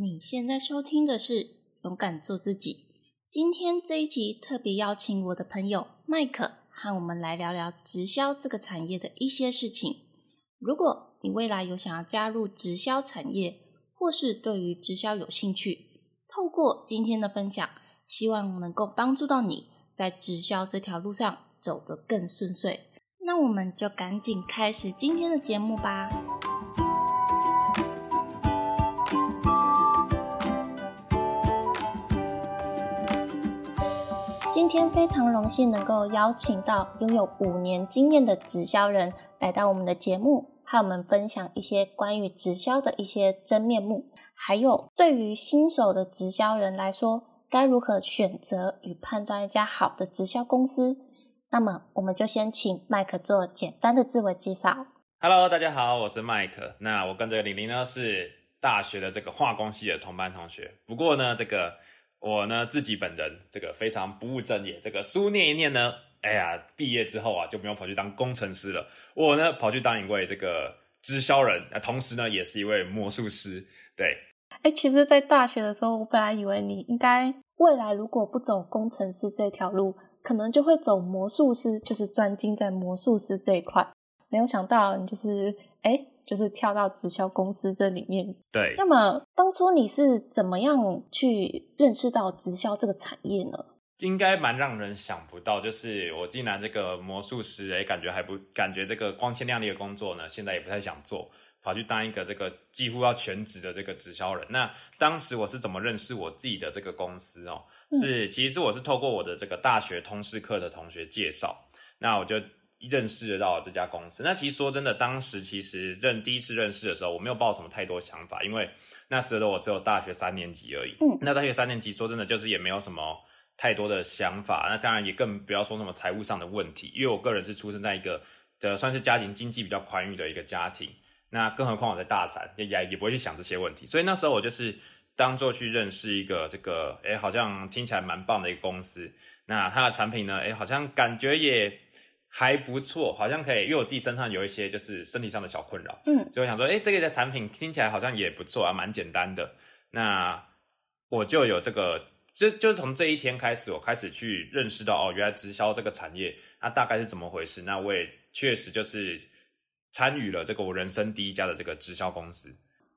你现在收听的是《勇敢做自己》。今天这一集特别邀请我的朋友麦克和我们来聊聊直销这个产业的一些事情。如果你未来有想要加入直销产业，或是对于直销有兴趣，透过今天的分享，希望能够帮助到你在直销这条路上走得更顺遂。那我们就赶紧开始今天的节目吧。今天非常荣幸能够邀请到拥有五年经验的直销人来到我们的节目，和我们分享一些关于直销的一些真面目，还有对于新手的直销人来说，该如何选择与判断一家好的直销公司。那么，我们就先请麦克做简单的自我介绍。Hello，大家好，我是麦克。那我跟这个玲玲呢是大学的这个化工系的同班同学。不过呢，这个我呢自己本人这个非常不务正业，这个书念一念呢，哎呀，毕业之后啊就没有跑去当工程师了。我呢跑去当一位这个直销人，那同时呢也是一位魔术师。对，哎，其实，在大学的时候，我本来以为你应该未来如果不走工程师这条路，可能就会走魔术师，就是专精在魔术师这一块。没有想到你就是哎，就是跳到直销公司这里面。对，那么当初你是怎么样去认识到直销这个产业呢？应该蛮让人想不到，就是我竟然这个魔术师，哎，感觉还不感觉这个光鲜亮丽的工作呢，现在也不太想做，跑去当一个这个几乎要全职的这个直销人。那当时我是怎么认识我自己的这个公司哦？是，其实我是透过我的这个大学通识课的同学介绍，那我就认识到这家公司。那其实说真的，当时其实认第一次认识的时候，我没有抱什么太多想法，因为那时的我只有大学三年级而已。嗯那大学三年级说真的，就是也没有什么太多的想法。那当然也更不要说什么财务上的问题，因为我个人是出生在一个的算是家庭经济比较宽裕的一个家庭。那更何况我在大三，也也也不会去想这些问题。所以那时候我就是当做去认识一个这个，哎，好像听起来蛮棒的一个公司。那它的产品呢，哎，好像感觉也还不错，好像可以。因为我自己身上有一些就是身体上的小困扰，嗯所以我想说，哎，这个的产品听起来好像也不错啊，蛮简单的。那我就有这个，就就从这一天开始，我开始去认识到，哦，原来直销这个产业它大概是怎么回事。那我也确实就是参与了这个我人生第一家的这个直销公司。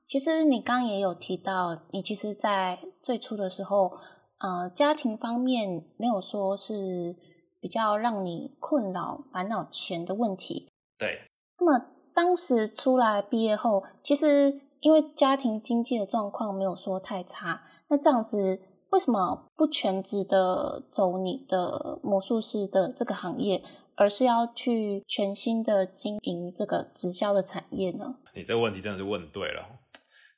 其实你刚刚也有提到，你其实，在最初的时候，呃，家庭方面没有说是比较让你困扰、烦恼钱的问题。对，那么当时出来毕业后，其实因为家庭经济的状况没有说太差，那这样子为什么不全职的走你的魔术师的这个行业，而是要去全新的经营这个直销的产业呢？你这个问题真的是问对了。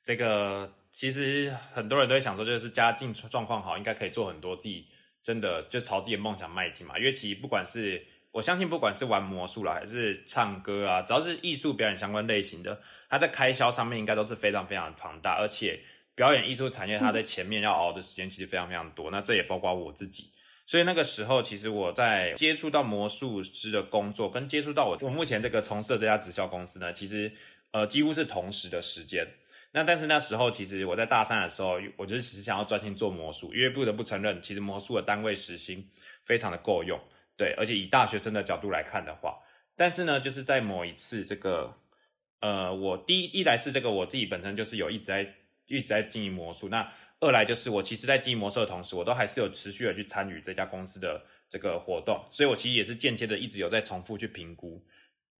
这个其实很多人都会想说，就是家境状况好，应该可以做很多自己真的就朝自己的梦想迈进嘛。因为其实不管是我相信，不管是玩魔术啦，还是唱歌啊，只要是艺术表演相关类型的，它在开销上面应该都是非常非常庞大，而且表演艺术产业它在前面要熬的时间其实非常非常多。那这也包括我自己。所以那个时候，其实我在接触到魔术师的工作，跟接触到我我目前这个从事的这家直销公司呢，其实呃几乎是同时的时间。那但是那时候，其实我在大三的时候，我就是只是想要专心做魔术，因为不得不承认，其实魔术的单位时薪非常的够用，对，而且以大学生的角度来看的话，但是呢，就是在某一次这个，呃，我第一一来是这个我自己本身就是有一直在一直在经营魔术，那二来就是我其实在经营魔术的同时，我都还是有持续的去参与这家公司的这个活动，所以我其实也是间接的一直有在重复去评估。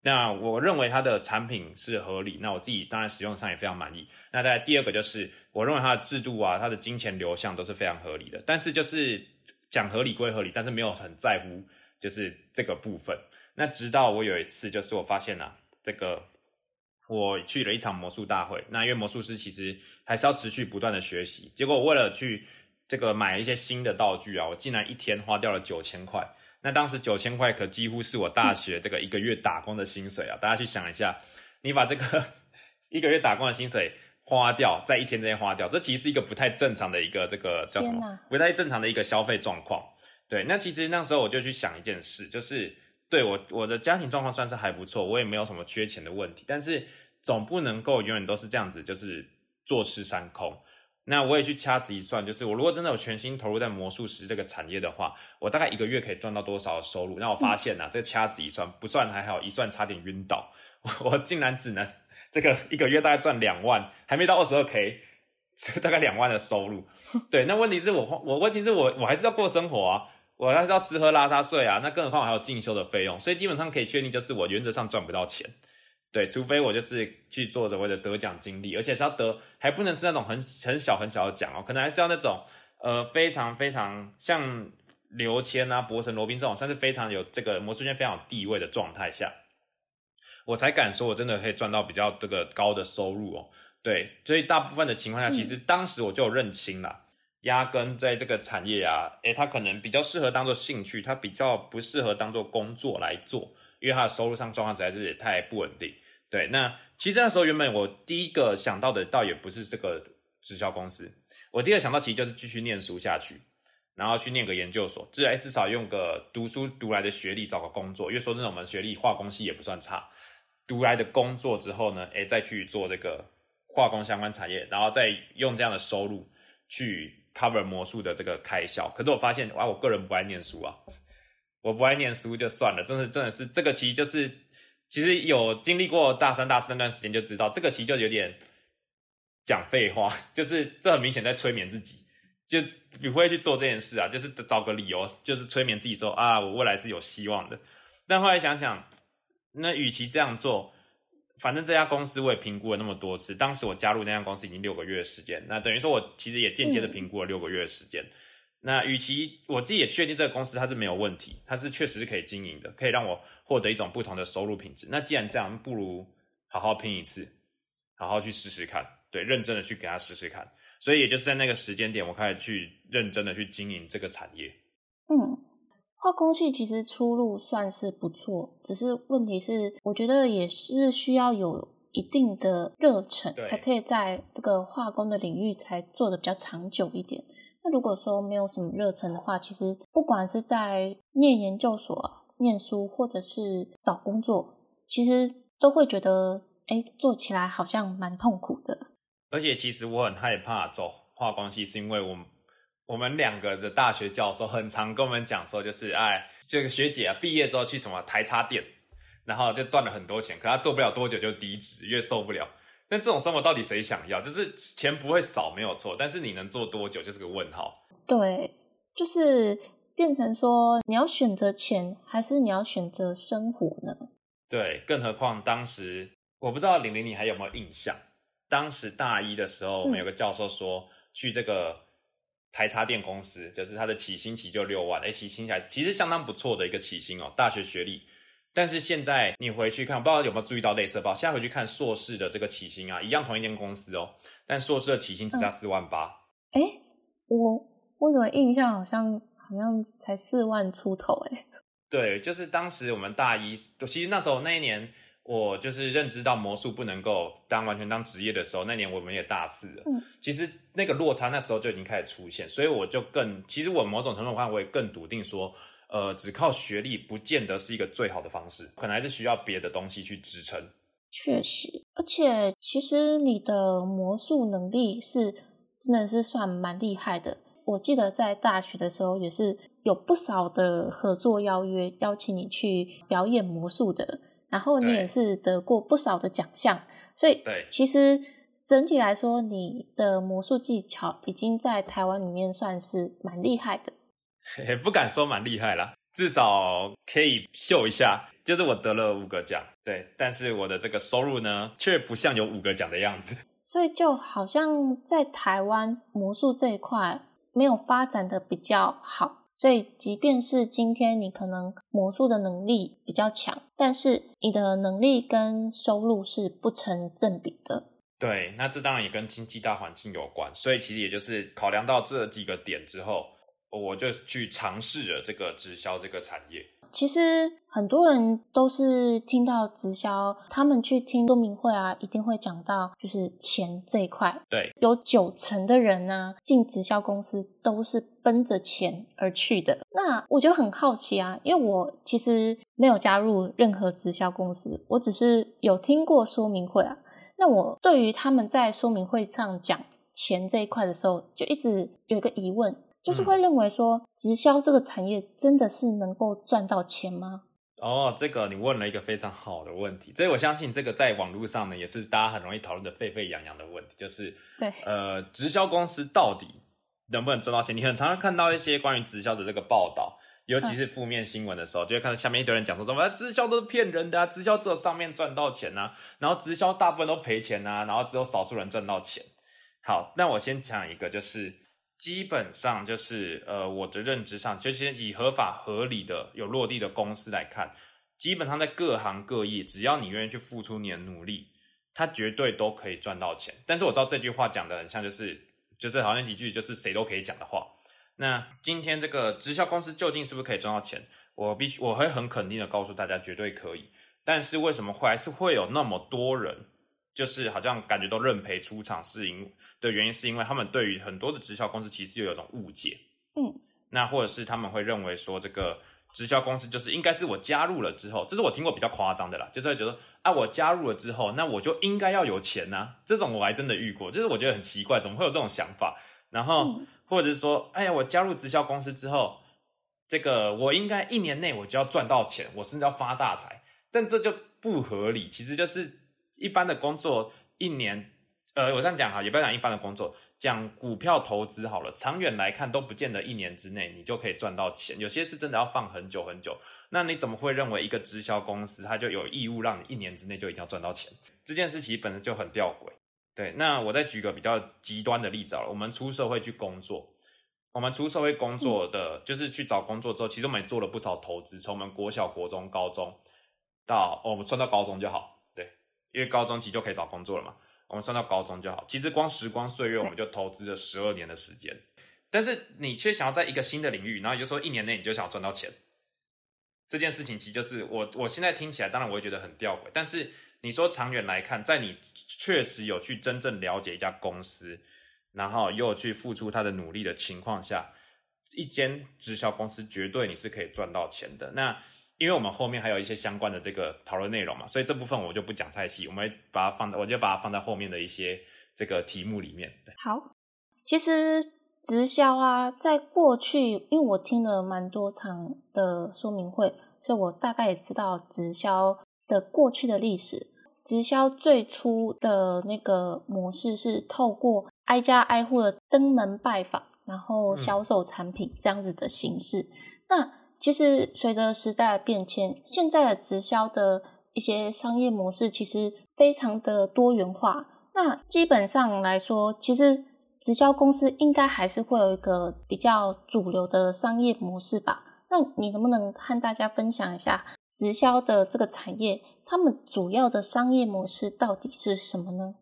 那我认为它的产品是合理，那我自己当然使用上也非常满意。那再第二个就是，我认为它的制度啊，它的金钱流向都是非常合理的。但是就是讲合理归合理，但是没有很在乎就是这个部分。那直到我有一次，就是我发现啊，这个我去了一场魔术大会，那因为魔术师其实还是要持续不断的学习，结果为了去这个买一些新的道具啊，我竟然一天花掉了九千块。那当时九千块可几乎是我大学这个一个月打工的薪水啊！大家去想一下，你把这个 一个月打工的薪水花掉，在一天之内花掉，这其实是一个不太正常的一个这个叫什么？不太正常的一个消费状况。对，那其实那时候我就去想一件事，就是对我我的家庭状况算是还不错，我也没有什么缺钱的问题，但是总不能够永远都是这样子，就是坐吃山空。那我也去掐指一算，就是我如果真的有全心投入在魔术师这个产业的话，我大概一个月可以赚到多少收入？那我发现呐，这掐指一算，不算还好，一算差点晕倒，我竟然只能这个一个月大概赚两万，还没到二十二 k，大概两万的收入。对，那问题是我我问题是我我还是要过生活啊，我还是要吃喝拉撒睡啊，那更何况还有进修的费用，所以基本上可以确定，就是我原则上赚不到钱。对，除非我就是去做所谓的得奖经历，而且是要得，还不能是那种很很小很小的奖哦，可能还是要那种呃非常非常像刘谦啊、博神罗宾这种，算是非常有这个魔术圈非常有地位的状态下，我才敢说我真的可以赚到比较这个高的收入哦。对，所以大部分的情况下，其实当时我就有认清了，压根在这个产业啊，诶，它可能比较适合当做兴趣，它比较不适合当做工作来做。因为他的收入上状况实在是太不稳定，对。那其实那时候原本我第一个想到的倒也不是这个直销公司，我第二想到其实就是继续念书下去，然后去念个研究所，至少至少用个读书读来的学历找个工作。因为说真的，我们学历化工系也不算差，读来的工作之后呢，哎，再去做这个化工相关产业，然后再用这样的收入去 cover 魔术的这个开销。可是我发现，哇，我个人不爱念书啊。我不爱念书就算了，真的真的是这个其实就是，其实有经历过大三大四那段时间就知道，这个其实就有点讲废话，就是这很明显在催眠自己，就不会去做这件事啊，就是找个理由，就是催眠自己说啊，我未来是有希望的。但后来想想，那与其这样做，反正这家公司我也评估了那么多次，当时我加入那家公司已经六个月的时间，那等于说我其实也间接的评估了六个月的时间。那与其我自己也确定这个公司它是没有问题，它是确实是可以经营的，可以让我获得一种不同的收入品质。那既然这样，不如好好拼一次，好好去试试看，对，认真的去给他试试看。所以也就是在那个时间点，我开始去认真的去经营这个产业。嗯，化工系其实出路算是不错，只是问题是，我觉得也是需要有一定的热忱，才可以在这个化工的领域才做的比较长久一点。如果说没有什么热忱的话，其实不管是在念研究所、念书，或者是找工作，其实都会觉得，哎，做起来好像蛮痛苦的。而且，其实我很害怕走化工系，是因为我们我们两个的大学教授很常跟我们讲说，就是哎，这个学姐啊，毕业之后去什么台插电，然后就赚了很多钱，可她做不了多久就离职，越受不了。那这种生活到底谁想要？就是钱不会少，没有错，但是你能做多久就是个问号。对，就是变成说你要选择钱，还是你要选择生活呢？对，更何况当时我不知道玲玲你还有没有印象？当时大一的时候，我们有个教授说去这个台插电公司，就是他的起薪期就六万，哎，起薪还其实相当不错的一个起薪哦，大学学历。但是现在你回去看，不知道有没有注意到类似报？现在回去看硕士的这个起薪啊，一样同一间公司哦，但硕士的起薪只差四万八。哎，我我怎么印象好像好像才四万出头？哎，对，就是当时我们大一，其实那时候那一年，我就是认知到魔术不能够当完全当职业的时候，那年我们也大四了。嗯，其实那个落差那时候就已经开始出现，所以我就更，其实我某种程度上我也更笃定说。呃，只靠学历不见得是一个最好的方式，可能还是需要别的东西去支撑。确实，而且其实你的魔术能力是真的是算蛮厉害的。我记得在大学的时候也是有不少的合作邀约，邀请你去表演魔术的，然后你也是得过不少的奖项。所以，其实整体来说，你的魔术技巧已经在台湾里面算是蛮厉害的。也不敢说蛮厉害啦，至少可以秀一下。就是我得了五个奖，对，但是我的这个收入呢，却不像有五个奖的样子。所以就好像在台湾魔术这一块没有发展的比较好，所以即便是今天你可能魔术的能力比较强，但是你的能力跟收入是不成正比的。对，那这当然也跟经济大环境有关，所以其实也就是考量到这几个点之后。我就去尝试了这个直销这个产业。其实很多人都是听到直销，他们去听说明会啊，一定会讲到就是钱这一块。对，有九成的人呢进直销公司都是奔着钱而去的。那我就很好奇啊，因为我其实没有加入任何直销公司，我只是有听过说明会啊。那我对于他们在说明会上讲。钱这一块的时候，就一直有一个疑问，就是会认为说，直销这个产业真的是能够赚到钱吗？哦，这个你问了一个非常好的问题，所以我相信这个在网络上呢，也是大家很容易讨论的沸沸扬扬的问题，就是对，呃，直销公司到底能不能赚到钱？你很常常看到一些关于直销的这个报道，尤其是负面新闻的时候，就会看到下面一堆人讲说什么直销都是骗人的啊，直销只有上面赚到钱呐，然后直销大部分都赔钱呐，然后只有少数人赚到钱。好，那我先讲一个，就是基本上就是呃，我的认知上，就是以合法合理的有落地的公司来看，基本上在各行各业，只要你愿意去付出你的努力，它绝对都可以赚到钱。但是我知道这句话讲的很像，就是就是好像几句就是谁都可以讲的话。那今天这个直销公司究竟是不是可以赚到钱？我必须我会很肯定的告诉大家，绝对可以。但是为什么会还是会有那么多人，就是好像感觉都认赔出场，是因的原因是因为他们对于很多的直销公司其实有一种误解。嗯，那或者是他们会认为说这个直销公司就是应该是我加入了之后，这是我听过比较夸张的啦，就是会觉得啊，我加入了之后，那我就应该要有钱呐。这种我还真的遇过，就是我觉得很奇怪，怎么会有这种想法？然后。或者是说，哎呀，我加入直销公司之后，这个我应该一年内我就要赚到钱，我甚至要发大财，但这就不合理。其实就是一般的工作，一年，呃，我这样讲哈，也不要讲一般的工作，讲股票投资好了，长远来看都不见得一年之内你就可以赚到钱，有些是真的要放很久很久。那你怎么会认为一个直销公司它就有义务让你一年之内就一定要赚到钱？这件事其实本身就很吊诡。对，那我再举个比较极端的例子了。我们出社会去工作，我们出社会工作的就是去找工作之后，其实我们也做了不少投资，从我们国小、国中、高中到我们算到高中就好。对，因为高中期就可以找工作了嘛，我们算到高中就好。其实光时光岁月，我们就投资了十二年的时间，但是你却想要在一个新的领域，然后你就说一年内你就想要赚到钱，这件事情其实就是我我现在听起来，当然我会觉得很吊诡，但是。你说长远来看，在你确实有去真正了解一家公司，然后又去付出他的努力的情况下，一间直销公司绝对你是可以赚到钱的。那因为我们后面还有一些相关的这个讨论内容嘛，所以这部分我就不讲太细，我们把它放在，我就把它放在后面的一些这个题目里面。好，其实直销啊，在过去，因为我听了蛮多场的说明会，所以我大概也知道直销。的过去的历史，直销最初的那个模式是透过挨家挨户的登门拜访，然后销售产品这样子的形式。那其实随着时代的变迁，现在的直销的一些商业模式其实非常的多元化。那基本上来说，其实直销公司应该还是会有一个比较主流的商业模式吧？那你能不能和大家分享一下？直销的这个产业，他们主要的商业模式到底是什么呢？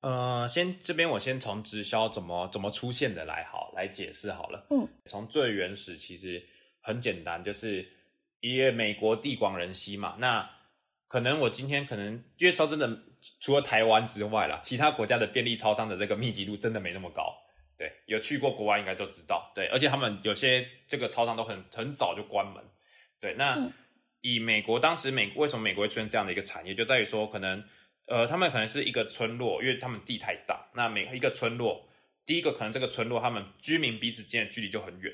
呃，先这边我先从直销怎么怎么出现的来好来解释好了。嗯，从最原始其实很简单，就是因为美国地广人稀嘛，那可能我今天可能因为说真的，除了台湾之外啦，其他国家的便利超商的这个密集度真的没那么高。对，有去过国外应该都知道。对，而且他们有些这个超商都很很早就关门。对，那。以美国当时美为什么美国会出现这样的一个产业，就在于说可能，呃，他们可能是一个村落，因为他们地太大，那每一个村落，第一个可能这个村落他们居民彼此间的距离就很远，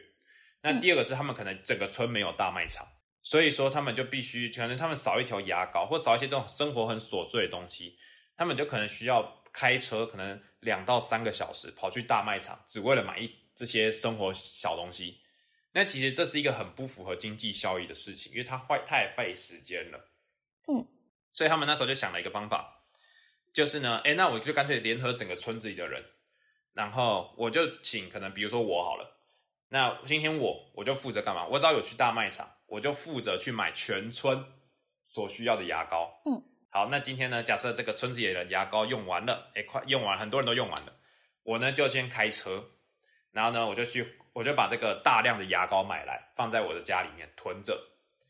那第二个是他们可能整个村没有大卖场，所以说他们就必须可能他们少一条牙膏或少一些这种生活很琐碎的东西，他们就可能需要开车可能两到三个小时跑去大卖场，只为了买一这些生活小东西。那其实这是一个很不符合经济效益的事情，因为它坏太费时间了。嗯，所以他们那时候就想了一个方法，就是呢，哎，那我就干脆联合整个村子里的人，然后我就请可能比如说我好了，那今天我我就负责干嘛？我只要有去大卖场，我就负责去买全村所需要的牙膏。嗯，好，那今天呢，假设这个村子里的牙膏用完了，哎，快用完，很多人都用完了，我呢就先开车，然后呢我就去。我就把这个大量的牙膏买来，放在我的家里面囤着。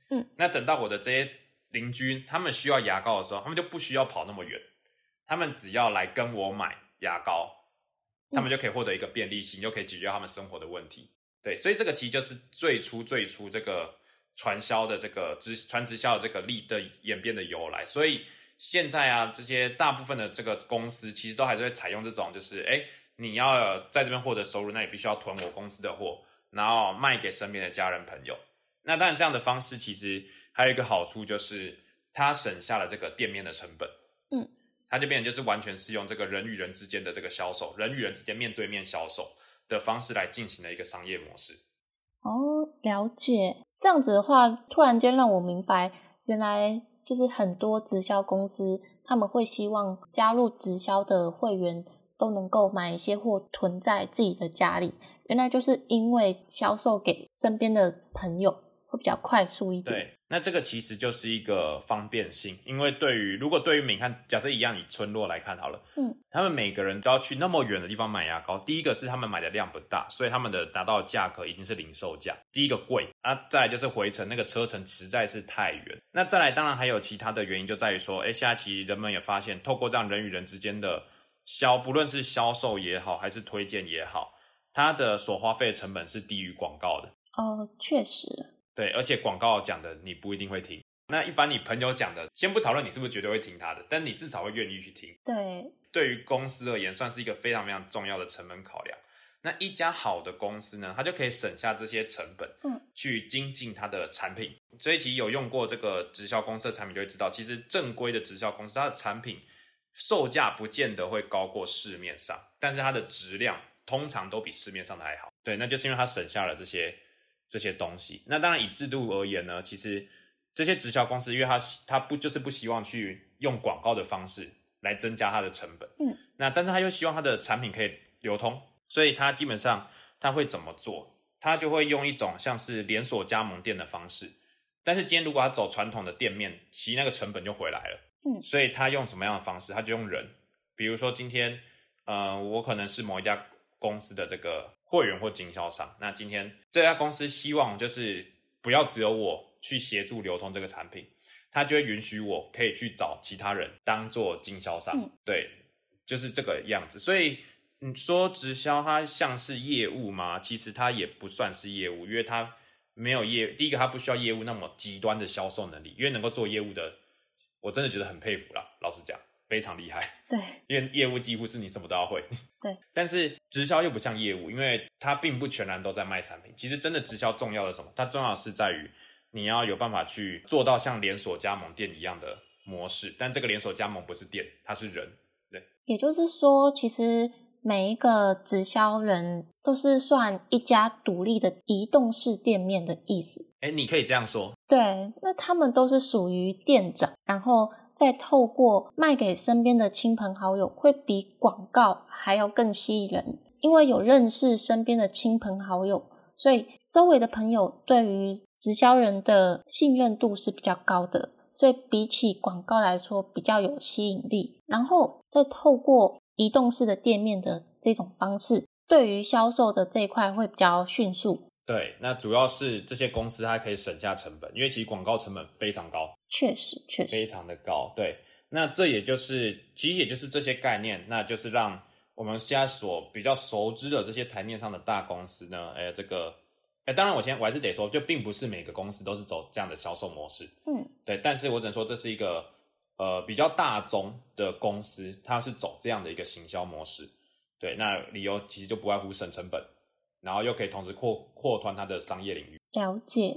嗯，那等到我的这些邻居他们需要牙膏的时候，他们就不需要跑那么远，他们只要来跟我买牙膏，他们就可以获得一个便利性，就可以解决他们生活的问题。对，所以这个其实就是最初最初这个传销的这个直传直销的这个力的演变的由来。所以现在啊，这些大部分的这个公司其实都还是会采用这种，就是哎。你要在这边获得收入，那你必须要囤我公司的货，然后卖给身边的家人朋友。那当然，这样的方式其实还有一个好处，就是它省下了这个店面的成本。嗯，它就变成就是完全是用这个人与人之间的这个销售，人与人之间面对面销售的方式来进行的一个商业模式。哦，了解。这样子的话，突然间让我明白，原来就是很多直销公司他们会希望加入直销的会员都能够买一些货囤在自己的家里。原来就是因为销售给身边的朋友会比较快速一点。对，那这个其实就是一个方便性，因为对于如果对于你看，假设一样以村落来看好了，嗯，他们每个人都要去那么远的地方买牙膏。第一个是他们买的量不大，所以他们的达到的价格一定是零售价。第一个贵啊，再来就是回程那个车程实在是太远。那再来，当然还有其他的原因，就在于说，哎，现在其实人们也发现，透过这样人与人之间的销，不论是销售也好，还是推荐也好，它的所花费的成本是低于广告的。哦，确实，对，而且广告讲的你不一定会听。那一般你朋友讲的，先不讨论你是不是绝对会听他的，但你至少会愿意去听。对，对于公司而言，算是一个非常非常重要的成本考量。那一家好的公司呢，它就可以省下这些成本，嗯，去精进它的产品。这一集有用过这个直销公司的产品，就会知道，其实正规的直销公司，它的产品售价不见得会高过市面上，但是它的质量通常都比市面上的还好。对，那就是因为它省下了这些这些东西。那当然以制度而言呢，其实这些直销公司，因为它它不就是不希望去用广告的方式来增加它的成本，嗯，那但是他又希望它的产品可以流通，所以他基本上他会怎么做？他就会用一种像是连锁加盟店的方式。但是今天如果他走传统的店面，其实那个成本就回来了。嗯所以他用什么样的方式？他就用人，比如说今天，呃，我可能是某一家公司的这个会员或经销商，那今天这家公司希望就是不要只有我去协助流通这个产品，他就会允许我可以去找其他人当做经销商，嗯对，就是这个样子。所以你说直销它像是业务吗？其实它也不算是业务，因为它没有业。第一个，它不需要业务那么极端的销售能力，因为能够做业务的，我真的觉得很佩服啦。老实讲，非常厉害。对，因为业务几乎是你什么都要会。对，但是直销又不像业务，因为它并不全然都在卖产品。其实真的直销重要的是什么？它重要的是在于你要有办法去做到像连锁加盟店一样的模式，但这个连锁加盟不是店，它是人。对也就是说，其实每一个直销人都是算一家独立的移动式店面的意思。哎，你可以这样说，对，那他们都是属于店长，然后再透过卖给身边的亲朋好友，会比广告还要更吸引人，因为有认识身边的亲朋好友，所以周围的朋友对于直销人的信任度是比较高的，所以比起广告来说比较有吸引力，然后再透过移动式的店面的这种方式，对于销售的这一块会比较迅速。对，那主要是这些公司它可以省下成本，因为其实广告成本非常高。确实，确实，非常的高。对，那这也就是，其实也就是这些概念，那就是让我们现在所比较熟知的这些台面上的大公司呢，哎，这个，哎，当然我先我还是得说，就并不是每个公司都是走这样的销售模式，嗯，对，但是我只能说这是一个呃比较大宗的公司，它是走这样的一个行销模式。对，那理由其实就不外乎省成本，然后又可以同时扩扩宽它的商业领域。了解。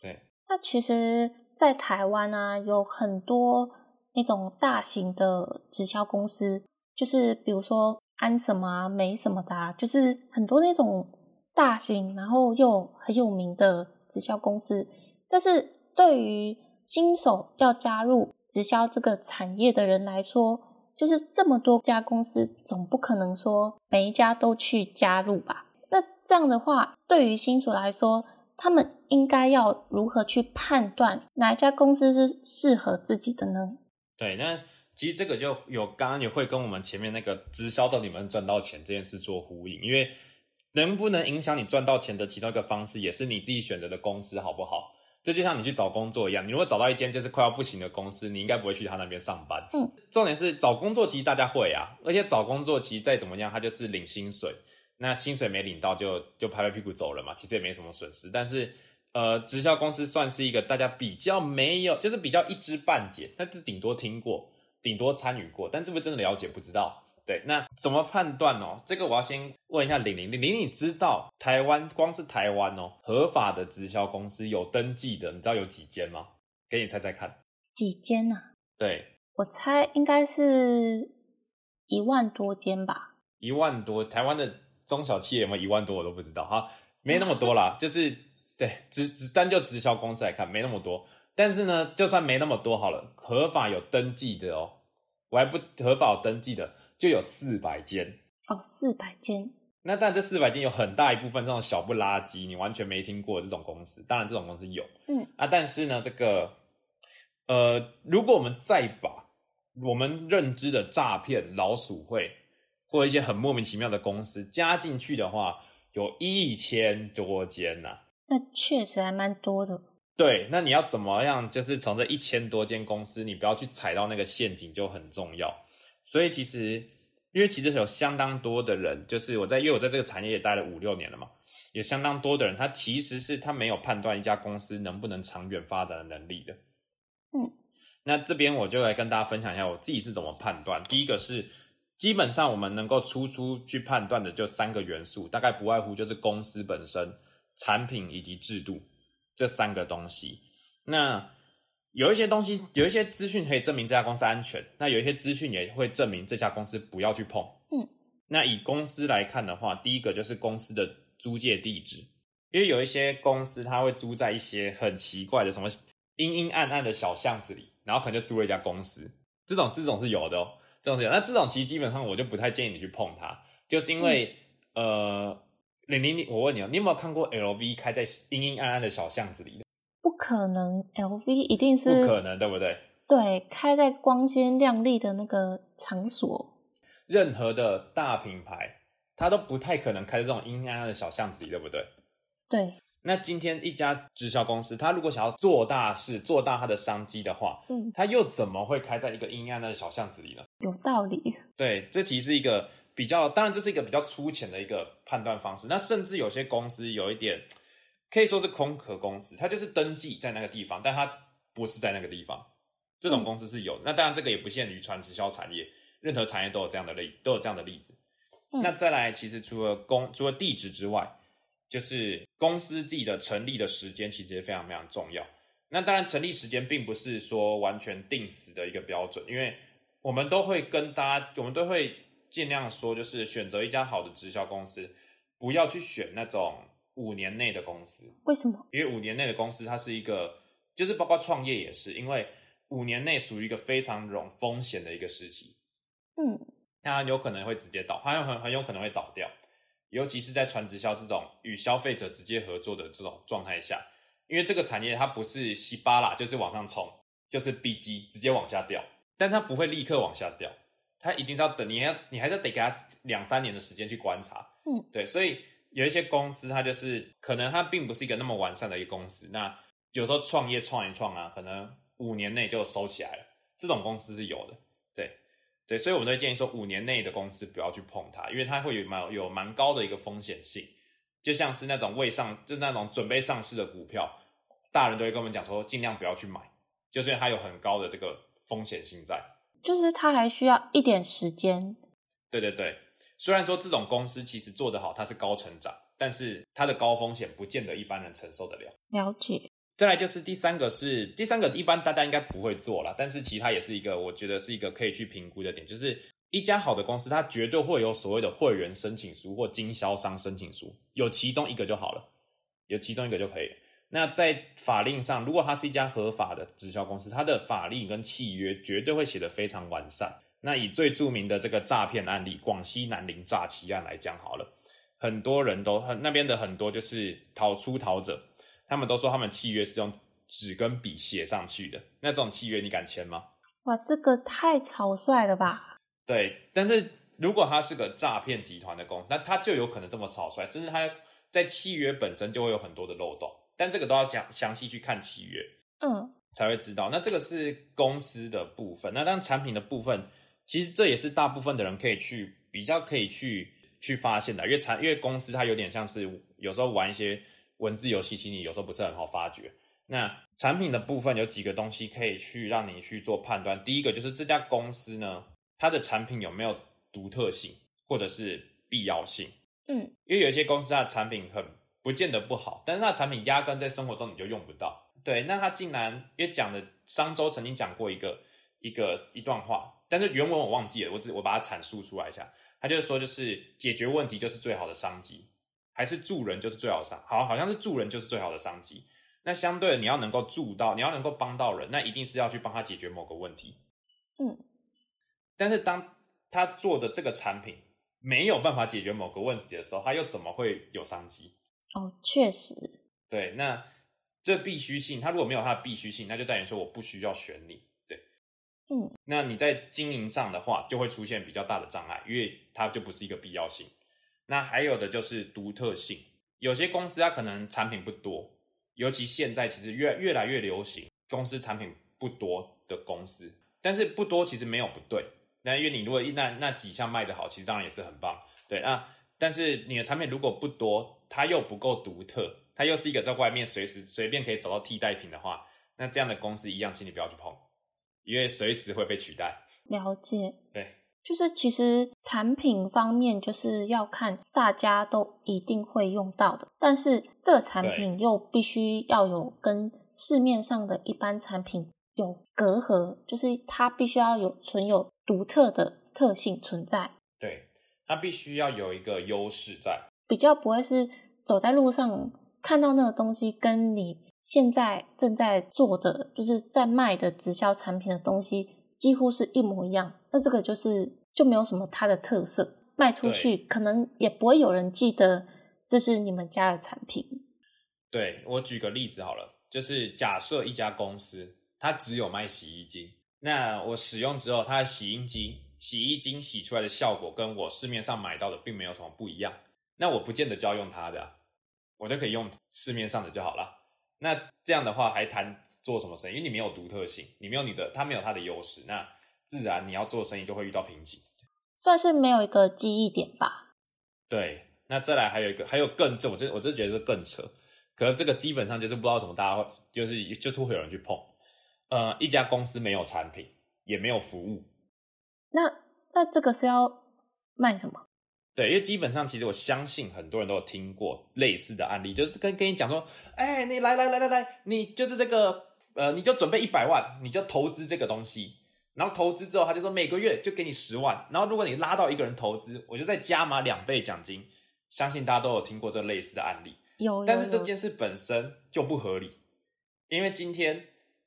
对，那其实，在台湾啊，有很多那种大型的直销公司，就是比如说安什么啊、美什么的、啊，就是很多那种大型，然后又很有名的直销公司。但是对于新手要加入直销这个产业的人来说，就是这么多家公司，总不可能说每一家都去加入吧？那这样的话，对于新手来说，他们应该要如何去判断哪一家公司是适合自己的呢？对，那其实这个就有刚刚也会跟我们前面那个直销到底能赚到钱这件事做呼应，因为能不能影响你赚到钱的其中一个方式，也是你自己选择的公司好不好？这就像你去找工作一样，你如果找到一间就是快要不行的公司，你应该不会去他那边上班。嗯，重点是找工作其实大家会啊，而且找工作其实再怎么样，他就是领薪水，那薪水没领到就就拍拍屁股走了嘛，其实也没什么损失。但是呃，直销公司算是一个大家比较没有，就是比较一知半解，那就顶多听过，顶多参与过，但是不是真的了解不知道。对，那怎么判断哦？这个我要先问一下玲玲，玲玲，你知道台湾光是台湾哦，合法的直销公司有登记的，你知道有几间吗？给你猜猜看，几间呢？对，我猜应该是一万多间吧。一万多，台湾的中小企业有没有一万多，我都不知道哈，没那么多啦，就是对，只只单就直销公司来看，没那么多。但是呢，就算没那么多好了，合法有登记的哦，我还不合法有登记的就有四百间哦，四百间。那但这四百间有很大一部分这种小不拉几，你完全没听过这种公司。当然这种公司有，嗯啊，但是呢，这个呃，如果我们再把我们认知的诈骗老鼠会或一些很莫名其妙的公司加进去的话，有一千多间呐、那确实还蛮多的。对，那你要怎么样？就是从这一千多间公司，你不要去踩到那个陷阱就很重要。所以其实，因为其实有相当多的人，就是我在，因为我在这个产业也待了五六年了嘛，有相当多的人，他其实是他没有判断一家公司能不能长远发展的能力的。嗯，那这边我就来跟大家分享一下我自己是怎么判断。第一个是，基本上我们能够初出去判断的就三个元素，大概不外乎就是公司本身、产品以及制度。这三个东西，那有一些东西，有一些资讯可以证明这家公司安全，那有一些资讯也会证明这家公司不要去碰。嗯，那以公司来看的话，第一个就是公司的租借地址，因为有一些公司它会租在一些很奇怪的什么阴阴暗暗的小巷子里，然后可能就租了一家公司，这种这种是有的哦，这种事情。那这种其实基本上我就不太建议你去碰它，就是因为、呃。玲玲，你我问你哦，你有没有看过 LV 开在阴阴暗暗的小巷子里的？不可能，LV 一定是不可能，对不对？对开在光鲜亮丽的那个场所。任何的大品牌，它都不太可能开在这种阴阴暗暗的小巷子里，对不对？对，那今天一家直销公司，它如果想要做大事、做大它的商机的话，嗯，它又怎么会开在一个阴阴暗暗的小巷子里呢？有道理。对，这其实是一个比较，当然这是一个比较粗浅的一个判断方式。那甚至有些公司有一点可以说是空壳公司，它就是登记在那个地方，但它不是在那个地方。这种公司是有的。那当然这个也不限于传直销产业，任何产业都有这样的例，都有这样的例子。嗯那再来，其实除了公除了地址之外，就是公司自己的成立的时间，其实也非常非常重要。那当然，成立时间并不是说完全定死的一个标准，因为我们都会跟大家，我们都会尽量说，就是选择一家好的直销公司，不要去选那种五年内的公司，为什么？因为五年内的公司它是一个，就是包括创业也是，因为五年内属于一个非常容风险的一个时期，嗯，它有可能会直接倒，它有很很有可能会倒掉，尤其是在传直销这种与消费者直接合作的这种状态下，因为这个产业它不是稀巴啦，就是往上冲，就是 B G 直接往下掉，但它不会立刻往下掉，它一定是要等，你要你还是要得给它两三年的时间去观察，嗯，对，所以有一些公司它就是可能它并不是一个那么完善的一个公司，那有时候创业创一创啊，可能五年内就收起来了，这种公司是有的，对。所以我们都会建议说，五年内的公司不要去碰它，因为它会有蛮有蛮高的一个风险性，就像是那种未上，就是那种准备上市的股票，大人都会跟我们讲说，尽量不要去买，就是因为它有很高的这个风险性在。就是它还需要一点时间。对对对，虽然说这种公司其实做得好，它是高成长，但是它的高风险不见得一般人承受得了。了解。再来就是第三个是第三个，一般大家应该不会做啦，但是其他也是一个我觉得是一个可以去评估的点，就是一家好的公司，它绝对会有所谓的会员申请书或经销商申请书，有其中一个就好了，有其中一个就可以。那在法令上，如果它是一家合法的直销公司，它的法令跟契约绝对会写得非常完善。那以最著名的这个诈骗案例广西南宁诈欺案来讲好了，很多人都很那边的很多就是逃出逃者。他们都说他们契约是用纸跟笔写上去的，那这种契约你敢签吗？哇，这个太草率了吧？对，但是如果他是个诈骗集团的公司，那他就有可能这么草率，甚至他在契约本身就会有很多的漏洞。但这个都要讲详细去看契约嗯，才会知道。那这个是公司的部分，那当然产品的部分，其实这也是大部分的人可以去比较可以去去发现的，因为产因为公司它有点像是有时候玩一些。文字游戏其实你有时候不是很好发掘。那产品的部分有几个东西可以去让你去做判断。第一个就是这家公司呢，它的产品有没有独特性或者是必要性。嗯，因为有一些公司它的产品很不见得不好，但是它的产品压根在生活中你就用不到。对，那他竟然因为讲的商周曾经讲过一个一个一段话，但是原文我忘记了，我只我把它阐述出来一下。他就是说，就是解决问题就是最好的商机，还是助人就是最好的商，好好像是助人就是最好的商机。那相对的，你要能够助到，你要能够帮到人，那一定是要去帮他解决某个问题。嗯，但是当他做的这个产品没有办法解决某个问题的时候，他又怎么会有商机？哦，确实，对，那这必须性，他如果没有他的必须性，那就代表说我不需要选你。对，嗯，那你在经营上的话，就会出现比较大的障碍，因为它就不是一个必要性。那还有的就是独特性，有些公司它可能产品不多，尤其现在其实越越来越流行公司产品不多的公司，但是不多其实没有不对。那因为你如果那那几项卖得好，其实当然也是很棒。对啊，但是你的产品如果不多，它又不够独特，它又是一个在外面随时随便可以找到替代品的话，那这样的公司一样，请你不要去碰，因为随时会被取代。了解。对，就是其实产品方面就是要看大家都一定会用到的，但是这个产品又必须要有跟市面上的一般产品有隔阂，就是它必须要有存有独特的特性存在，对，它必须要有一个优势在。比较不会是走在路上看到那个东西跟你现在正在做的就是在卖的直销产品的东西几乎是一模一样，那这个就是就没有什么它的特色，卖出去可能也不会有人记得这是你们家的产品。对我举个例子好了，就是假设一家公司它只有卖洗衣精，那我使用之后，它的洗衣机洗衣精洗出来的效果跟我市面上买到的并没有什么不一样。那我不见得就要用它的，我就可以用市面上的就好了。那这样的话还谈做什么生意？因为你没有独特性，你没有你的，它没有它的优势，那自然你要做生意就会遇到瓶颈。算是没有一个记忆点吧。对，那再来还有一个，还有更这我这我这觉得是更扯。可是这个基本上就是不知道什么，大家会就是就是会有人去碰。呃，一家公司没有产品，也没有服务，那那这个是要卖什么？对，因为基本上其实我相信很多人都有听过类似的案例，就是跟跟你讲说，哎，你来来来来来，你就是这个呃，你就准备一百万，你就投资这个东西，然后投资之后他就说每个月就给你十万，然后如果你拉到一个人投资，我就再加码两倍奖金。相信大家都有听过这类似的案例，有，但是这件事本身就不合理，因为今天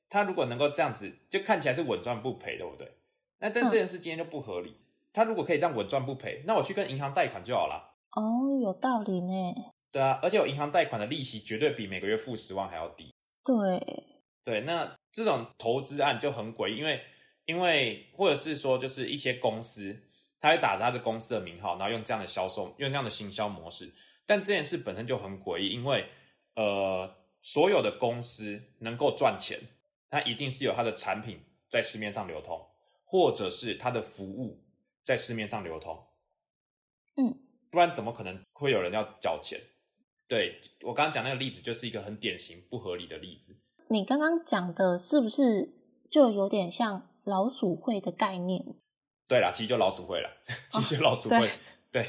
他如果能够这样子，就看起来是稳赚不赔，对不对？那但这件事今天就不合理。他如果可以这样稳赚不赔，那我去跟银行贷款就好了。哦，有道理呢。对啊，而且我银行贷款的利息绝对比每个月付十万还要低。对对，那这种投资案就很诡异，因为因为或者是说，就是一些公司，他会打着他的公司的名号，然后用这样的销售，用这样的行销模式。但这件事本身就很诡异，因为呃，所有的公司能够赚钱，它一定是有它的产品在市面上流通，或者是它的服务。在市面上流通，嗯，不然怎么可能会有人要缴钱？对我刚刚讲那个例子，就是一个很典型不合理的例子。你刚刚讲的是不是就有点像老鼠会的概念？对啦，其实就老鼠会了，其实就老鼠会，对，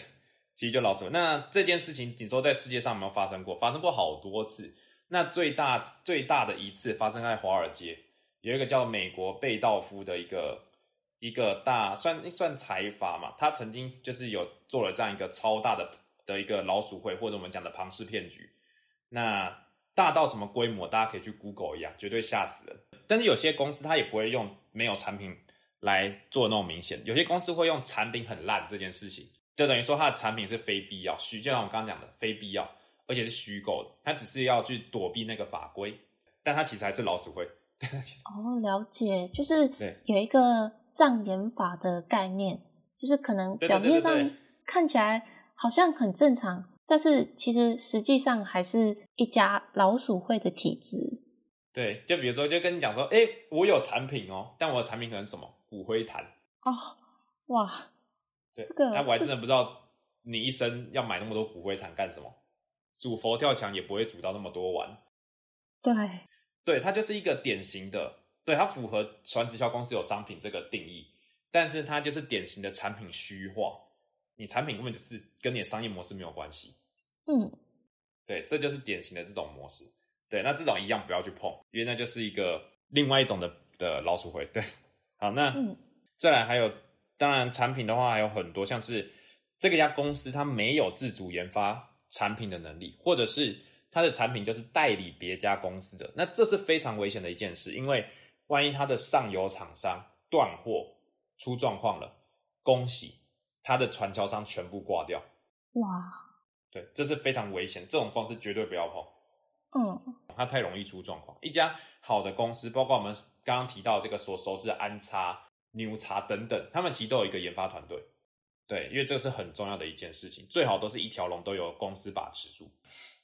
其实就老鼠会。那这件事情，你说在世界上有没有发生过？发生过好多次。那最大最大的一次发生在华尔街，有一个叫美国贝道夫的一个。一个大算算财阀嘛，他曾经就是有做了这样一个超大的的一个老鼠会，或者我们讲的庞氏骗局。那大到什么规模，大家可以去 Google 一样，绝对吓死人。但是有些公司它也不会用没有产品来做那么明显，有些公司会用产品很烂这件事情，就等于说它的产品是非必要，虚就像我刚刚讲的非必要，而且是虚构的，它只是要去躲避那个法规，但它其实还是老鼠会。哦，了解，就是有一个。障眼法的概念，就是可能表面上看起来好像很正常，但是其实实际上还是一家老鼠会的体质。对，就比如说，就跟你讲说，哎，我有产品哦，但我的产品可能什么骨灰坛哦，哇，对，这个，那，我还真的不知道你一生要买那么多骨灰坛干什么，煮佛跳墙也不会煮到那么多碗。对，对，它就是一个典型的。对它符合传直销公司有商品这个定义，但是它就是典型的产品虚化，你产品根本就是跟你的商业模式没有关系。嗯，对，这就是典型的这种模式。对，那这种一样不要去碰，因为那就是一个另外一种的的老鼠会。对，好，那嗯再来还有，当然产品的话还有很多，像是这个家公司它没有自主研发产品的能力，或者是它的产品就是代理别家公司的，那这是非常危险的一件事，因为万一它的上游厂商断货出状况了，恭喜它的传销商全部挂掉。哇，对，这是非常危险，这种方式绝对不要碰。嗯它太容易出状况。一家好的公司，包括我们刚刚提到这个所熟知的安插、牛茶等等，他们其实都有一个研发团队。对，因为这个是很重要的一件事情，最好都是一条龙都由公司把持住。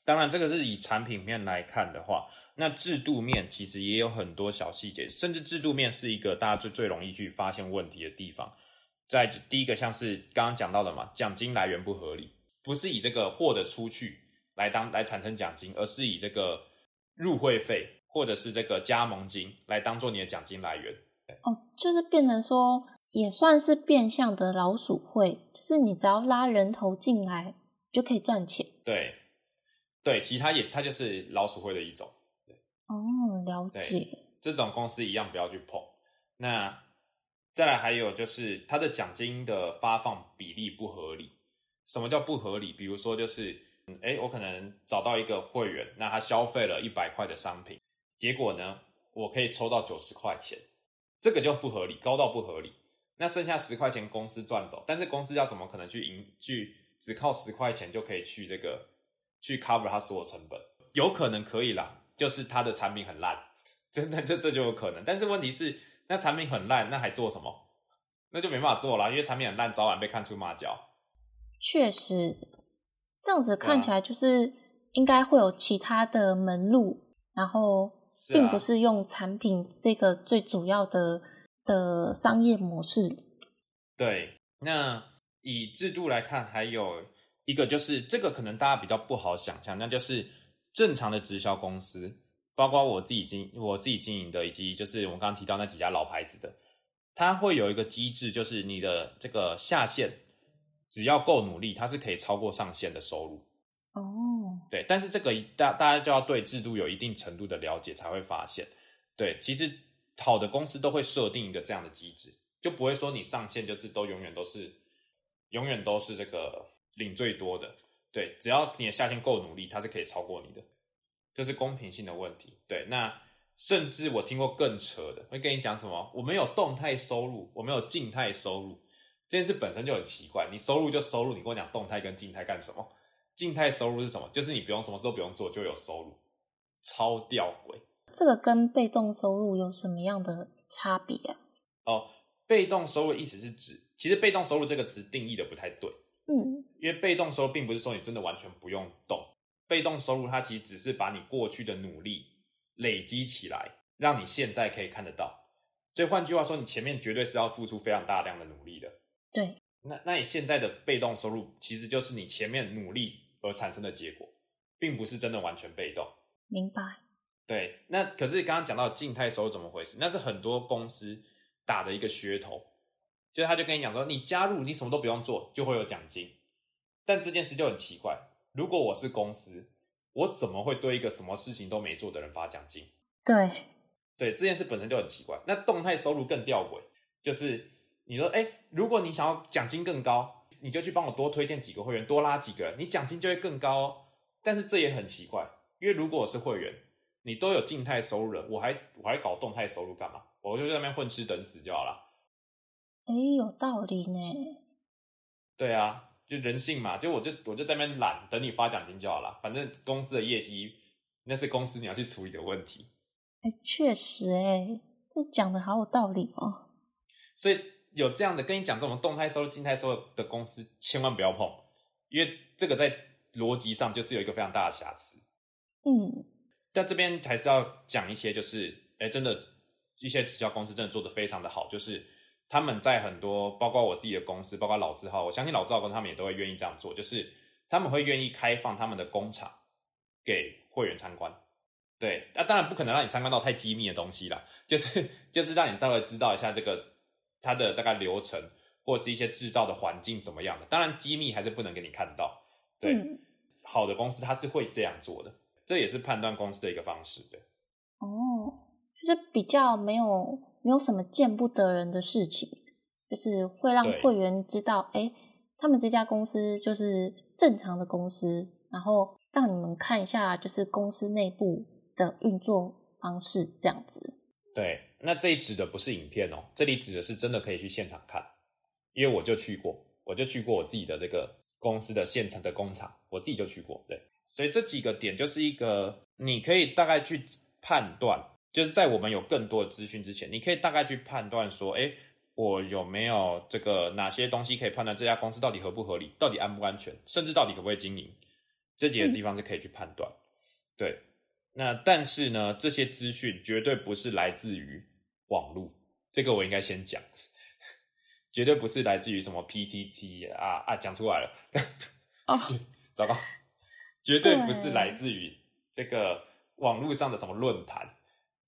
当然，这个是以产品面来看的话，那制度面其实也有很多小细节，甚至制度面是一个大家最最容易去发现问题的地方。在第一个，像是刚刚讲到的嘛，奖金来源不合理，不是以这个货的出去来当来产生奖金，而是以这个入会费或者是这个加盟金来当做你的奖金来源。哦，就是变成说也算是变相的老鼠会，就是你只要拉人头进来就可以赚钱。对，对，其他也它就是老鼠会的一种。哦，了解。这种公司一样不要去碰。那再来还有就是它的奖金的发放比例不合理。什么叫不合理？比如说就是，嗯，哎，我可能找到一个会员，那他消费了一百块的商品，结果呢，我可以抽到九十块钱，这个就不合理，高到不合理。那剩下十块钱公司赚走，但是公司要怎么可能去赢去只靠十块钱就可以去这个去 cover 它所有成本？有可能可以啦，就是它的产品很烂，真的这这就有可能。但是问题是，那产品很烂，那还做什么？那就没办法做啦，因为产品很烂，早晚被看出马脚。确实，这样子看起来就是应该会有其他的门路，然后并不是用产品这个最主要的的商业模式。对，那以制度来看，还有一个就是这个可能大家比较不好想象，那就是正常的直销公司，包括我自己经我自己经营的，以及就是我们刚刚提到那几家老牌子的，它会有一个机制，就是你的这个下线只要够努力，它是可以超过上限的收入。哦，对，但是这个大大家就要对制度有一定程度的了解，才会发现，对，其实好的公司都会设定一个这样的机制，就不会说你上线就是都永远都是永远都是这个领最多的，对，只要你的下线够努力，它是可以超过你的，这是公平性的问题。对，那甚至我听过更扯的，会跟你讲什么？我们有动态收入，我们有静态收入，这件事本身就很奇怪。你收入就收入，你跟我讲动态跟静态干什么？静态收入是什么？就是你不用什么事都不用做就有收入，超吊诡这个跟被动收入有什么样的差别啊？哦。被动收入的意思是指，其实被动收入这个词定义的不太对，嗯，因为被动收入并不是说你真的完全不用动，被动收入它其实只是把你过去的努力累积起来，让你现在可以看得到。所以换句话说，你前面绝对是要付出非常大量的努力的。对，那那你现在的被动收入，其实就是你前面努力而产生的结果，并不是真的完全被动。明白。对，那可是刚刚讲到静态收入怎么回事？那是很多公司打的一个噱头，就是他就跟你讲说，你加入你什么都不用做，就会有奖金。但这件事就很奇怪，如果我是公司，我怎么会对一个什么事情都没做的人发奖金？对，对，这件事本身就很奇怪。那动态收入更吊诡，就是你说，哎，如果你想要奖金更高，你就去帮我多推荐几个会员，多拉几个人，你奖金就会更高哦。但是这也很奇怪，因为如果我是会员，你都有静态收入了，我还我还搞动态收入干嘛？我就在那边混吃等死就好了。哎，有道理呢。对啊，就人性嘛，就我就我就在那边懒，等你发奖金就好了。反正公司的业绩那是公司你要去处理的问题。哎，确实，哎，这讲的好有道理哦。所以有这样的跟你讲这种动态收入、静态收入的公司，千万不要碰，因为这个在逻辑上就是有一个非常大的瑕疵。嗯，但这边还是要讲一些，就是哎，真的，一些直销公司真的做的非常的好，就是他们在很多，包括我自己的公司，包括老字号，我相信老字号公司他们也都会愿意这样做，就是他们会愿意开放他们的工厂给会员参观。对，那、当然不可能让你参观到太机密的东西啦，就是就是让你稍微知道一下这个它的大概流程或者是一些制造的环境怎么样的。当然机密还是不能给你看到。对，嗯好的公司它是会这样做的，这也是判断公司的一个方式。对，哦，就是比较没有没有什么见不得人的事情，就是会让会员知道，哎，他们这家公司就是正常的公司，然后让你们看一下，就是公司内部的运作方式这样子。对，那这里指的不是影片哦，这里指的是真的可以去现场看，因为我就去过，我就去过我自己的这个公司的现成的工厂，我自己就去过，对，所以这几个点就是一个你可以大概去判断，就是在我们有更多的资讯之前，你可以大概去判断说，哎，我有没有这个哪些东西可以判断这家公司到底合不合理，到底安不安全，甚至到底可不可以经营，这几个地方是可以去判断，对。那但是呢，这些资讯绝对不是来自于网络，这个我应该先讲，绝对不是来自于什么 PTT 啊啊，讲出来了，哦，糟糕，绝对不是来自于这个网络上的什么论坛，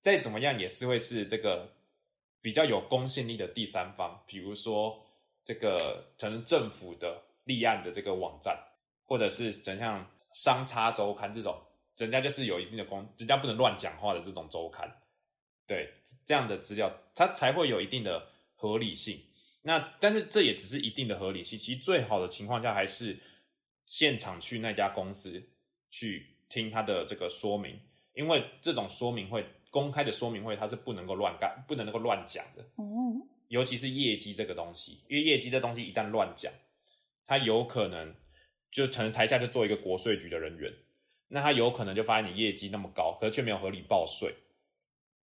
再怎么样也是会是这个比较有公信力的第三方，比如说这个可能政府的立案的这个网站，或者是怎像商差周刊这种，人家就是有一定的公，人家不能乱讲话的这种周刊，对这样的资料，它才会有一定的合理性。那但是这也只是一定的合理性，其实最好的情况下还是现场去那家公司去听他的这个说明，因为这种说明会公开的说明会，它是不能够乱干，不能够乱讲的。嗯，尤其是业绩这个东西，因为业绩这东西一旦乱讲，他有可能就可能台下就做一个国税局的人员，那他有可能就发现你业绩那么高，可是却没有合理报税，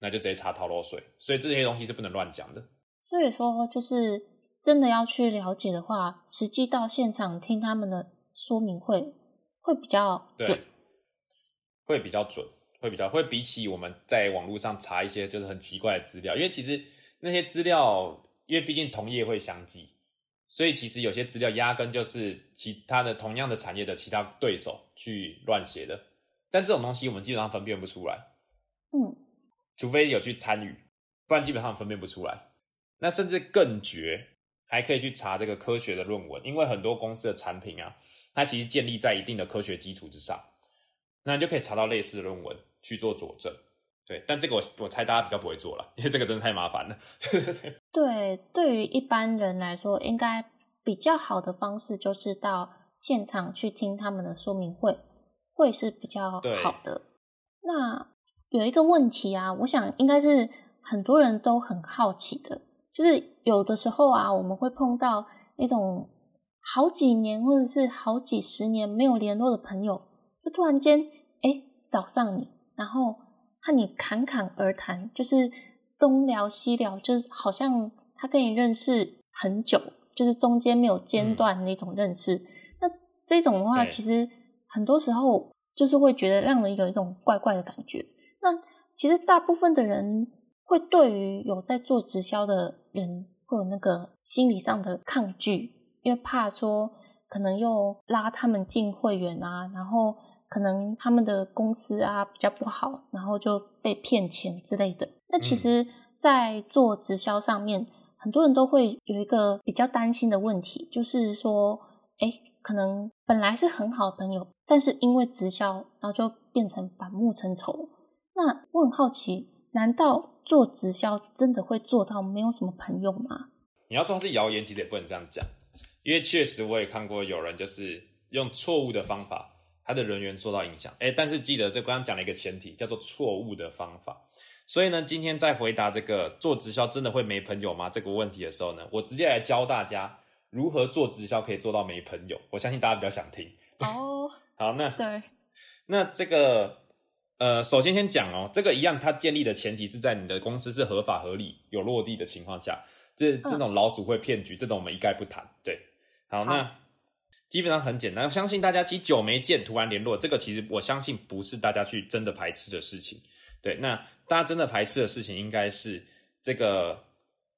那就直接查逃漏税，所以这些东西是不能乱讲的。所以说就是真的要去了解的话，实际到现场听他们的说明会会比较准。对。，会比较准，会比较会比起我们在网络上查一些就是很奇怪的资料，因为其实那些资料，因为毕竟同业会相继，所以其实有些资料压根就是其他的同样的产业的其他对手去乱写的，但这种东西我们基本上分辨不出来，嗯，除非有去参与，不然基本上分辨不出来。那甚至更绝，还可以去查这个科学的论文，因为很多公司的产品啊，它其实建立在一定的科学基础之上，那你就可以查到类似的论文去做佐证。对，但这个我我猜大家比较不会做了，因为这个真的太麻烦了。对，对于一般人来说，应该比较好的方式就是到现场去听他们的说明会，会是比较好的。那有一个问题啊，我想应该是很多人都很好奇的，就是有的时候啊，我们会碰到那种好几年或者是好几十年没有联络的朋友，就突然间哎找上你，然后和你侃侃而谈，就是东聊西聊，就是好像他跟你认识很久，就是中间没有间断那种认识。那这种的话，其实很多时候就是会觉得让人有一种怪怪的感觉。那其实大部分的人会对于有在做直销的人会有那个心理上的抗拒，因为怕说可能又拉他们进会员啊，然后可能他们的公司啊比较不好，然后就被骗钱之类的。那其实，在做直销上面，很多人都会有一个比较担心的问题，就是说，哎，可能本来是很好的朋友，但是因为直销，然后就变成反目成仇。那我很好奇，难道做直销真的会做到没有什么朋友吗？你要说它是谣言，其实也不能这样讲，因为确实我也看过有人就是用错误的方法，他的人员受到影响。哎，但是记得这刚刚讲了一个前提，叫做错误的方法。所以呢，今天在回答这个做直销真的会没朋友吗这个问题的时候呢，我直接来教大家如何做直销可以做到没朋友。我相信大家比较想听。哦，好，那对，那这个呃，首先先讲哦，这个一样，它建立的前提是在你的公司是合法合理、有落地的情况下。这这种老鼠会骗局，这种我们一概不谈。对，好，好那基本上很简单，我相信大家其实久没见，突然联络，这个其实我相信不是大家去真的排斥的事情。对，那大家真的排斥的事情应该是这个，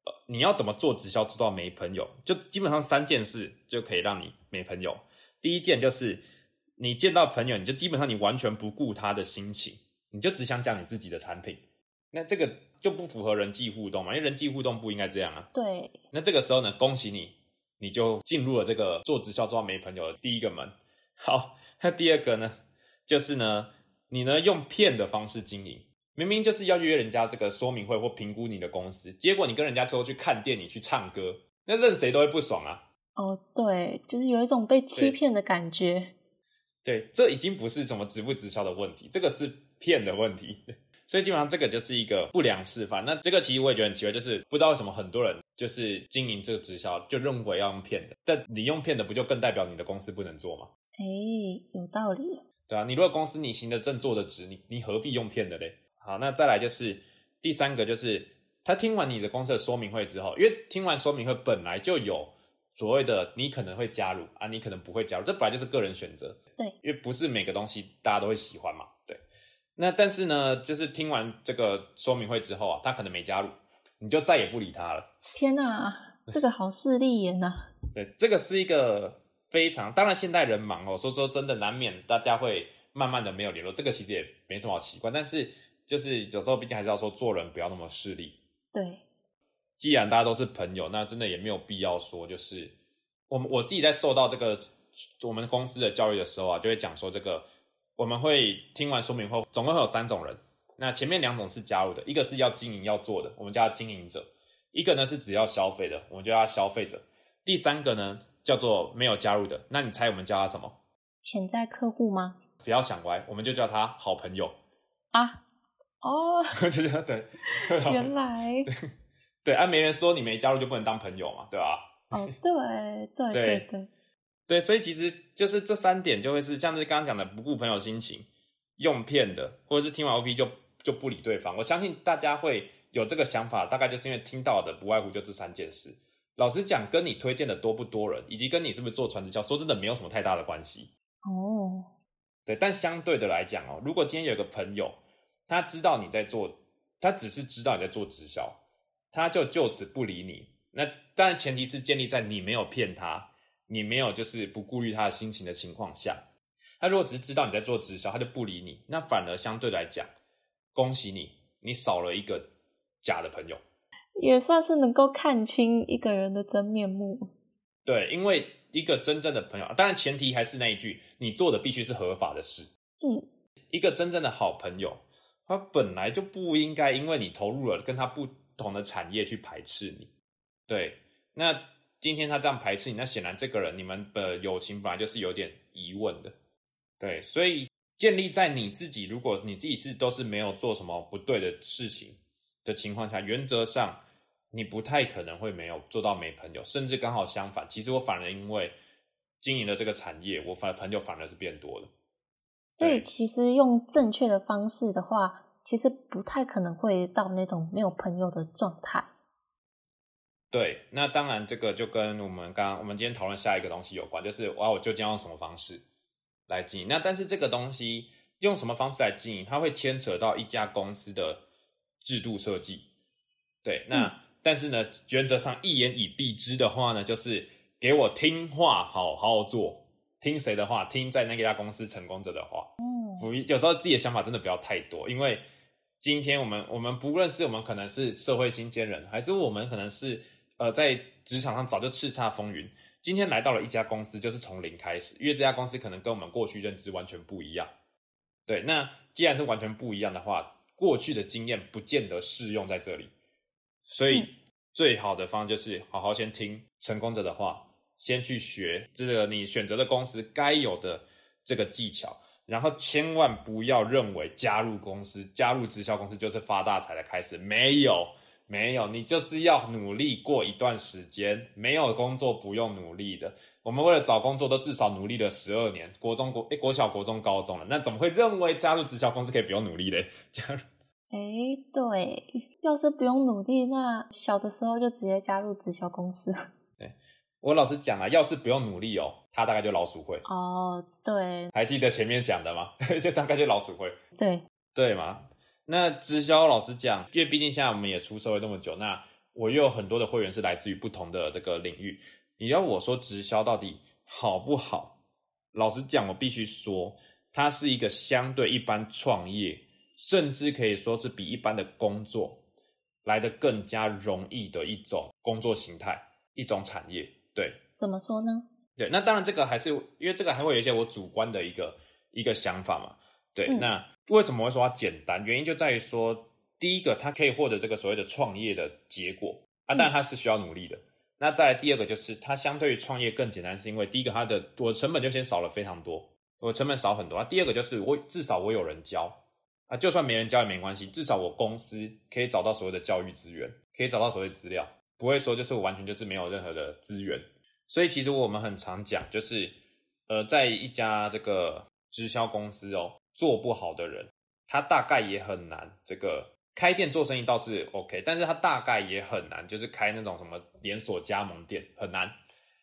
呃，你要怎么做直销做到没朋友？就基本上三件事就可以让你没朋友。第一件就是你见到朋友，你就基本上你完全不顾他的心情，你就只想讲你自己的产品。那这个就不符合人际互动嘛，因为人际互动不应该这样啊。对，那这个时候呢，恭喜你，你就进入了这个做直销做到没朋友的第一个门。好，那第二个呢，就是呢，你呢用骗的方式经营，明明就是要约人家这个说明会或评估你的公司，结果你跟人家说去看电影、去唱歌，那任谁都会不爽啊。哦，对，就是有一种被欺骗的感觉。对，这已经不是什么直不直销的问题，这个是骗的问题。所以基本上这个就是一个不良示范。那这个其实我也觉得很奇怪，就是不知道为什么很多人就是经营这个直销，就认为要用骗的。但你用骗的，不就更代表你的公司不能做吗？哎，有道理。对啊，你如果公司你行得正、做得直，你你何必用骗的嘞？好，那再来就是第三个，就是他听完你的公司的说明会之后，因为听完说明会本来就有所谓的你可能会加入啊，你可能不会加入，这本来就是个人选择。对，因为不是每个东西大家都会喜欢嘛。对，那但是呢，就是听完这个说明会之后啊，他可能没加入，你就再也不理他了。天哪，这个好势利眼呐！对，这个是一个。非常，当然现代人忙哦，说说真的，难免大家会慢慢的没有联络，这个其实也没什么好奇怪。但是就是有时候毕竟还是要说做人不要那么势利。对，既然大家都是朋友，那真的也没有必要说，就是我们我自己在受到这个我们公司的教育的时候啊，就会讲说这个我们会听完说明后，总共会有三种人。那前面两种是加入的，一个是要经营要做的，我们叫他经营者；一个呢是只要消费的，我们叫他消费者；第三个呢。叫做没有加入的，那你猜我们叫他什么？潜在客户吗？不要想歪，我们就叫他好朋友啊！哦，就叫对，原来 对啊，没人说你没加入就不能当朋友嘛，对吧？哦，对对对对 对，所以其实就是这三点就会是像是刚刚讲的不顾朋友心情、用骗的，或者是听完 O P 就就不理对方。我相信大家会有这个想法，大概就是因为听到的不外乎就这三件事。老实讲，跟你推荐的多不多人，以及跟你是不是做传直销，说真的没有什么太大的关系。哦，对，但相对的来讲哦，如果今天有个朋友，他知道你在做，他只是知道你在做直销，他就就此不理你。那当然前提是建立在你没有骗他，你没有就是不顾虑他的心情的情况下。他如果只是知道你在做直销，他就不理你，那反而相对来讲，恭喜你，你少了一个假的朋友。也算是能够看清一个人的真面目。对，因为一个真正的朋友，当然前提还是那一句，你做的必须是合法的事。嗯，一个真正的好朋友，他本来就不应该因为你投入了跟他不同的产业去排斥你。对，那今天他这样排斥你，那显然这个人你们的友情本来就是有点疑问的。对，所以建立在你自己，如果你自己是都是没有做什么不对的事情的情况下，原则上。你不太可能会没有做到没朋友，甚至刚好相反。其实我反而因为经营了这个产业，我反朋友反而是变多了。所以其实用正确的方式的话，其实不太可能会到那种没有朋友的状态。对，那当然这个就跟我们刚刚我们今天讨论下一个东西有关，就是哇，我究竟要用什么方式来经营？那但是这个东西用什么方式来经营，它会牵扯到一家公司的制度设计。对，那。但是呢，原则上一言以蔽之的话呢，就是给我听话，好好好做，听谁的话？听在那家公司成功者的话。嗯，有时候自己的想法真的不要太多，因为今天我们我们不论是我们可能是社会新鲜人，还是我们可能是呃在职场上早就叱咤风云，今天来到了一家公司，就是从零开始，因为这家公司可能跟我们过去认知完全不一样。对，那既然是完全不一样的话，过去的经验不见得适用在这里。所以最好的方就是好好先听成功者的话，先去学这个你选择的公司该有的这个技巧，然后千万不要认为加入公司、加入直销公司就是发大财的开始。没有，没有，你就是要努力过一段时间。没有工作不用努力的，我们为了找工作都至少努力了十二年，国中国诶国小国中高中了，那怎么会认为加入直销公司可以不用努力嘞？加入。哎，对，要是不用努力，那小的时候就直接加入直销公司。对，我老实讲啊，要是不用努力哦，他大概就老鼠会。哦，对，还记得前面讲的吗？就大概就老鼠会。对，对嘛？那直销老实讲，因为毕竟现在我们也出社会这么久，那我又有很多的会员是来自于不同的这个领域。你要我说直销到底好不好？老实讲，我必须说，它是一个相对一般创业。甚至可以说是比一般的工作来的更加容易的一种工作形态，一种产业。对，怎么说呢？对，那当然这个还是因为这个还会有一些我主观的一个一个想法嘛。对，嗯那为什么会说它简单？原因就在于说，第一个它可以获得这个所谓的创业的结果啊，当然它是需要努力的。那再来第二个就是它相对于创业更简单，是因为第一个它的我成本就先少了非常多，我成本少很多啊。第二个就是我至少我有人教啊，就算没人教也没关系，至少我公司可以找到所谓的教育资源，可以找到所谓资料，不会说就是我完全就是没有任何的资源。所以其实我们很常讲，就是呃，在一家这个直销公司哦，做不好的人，他大概也很难这个开店做生意倒是 OK，但是他大概也很难，就是开那种什么连锁加盟店很难，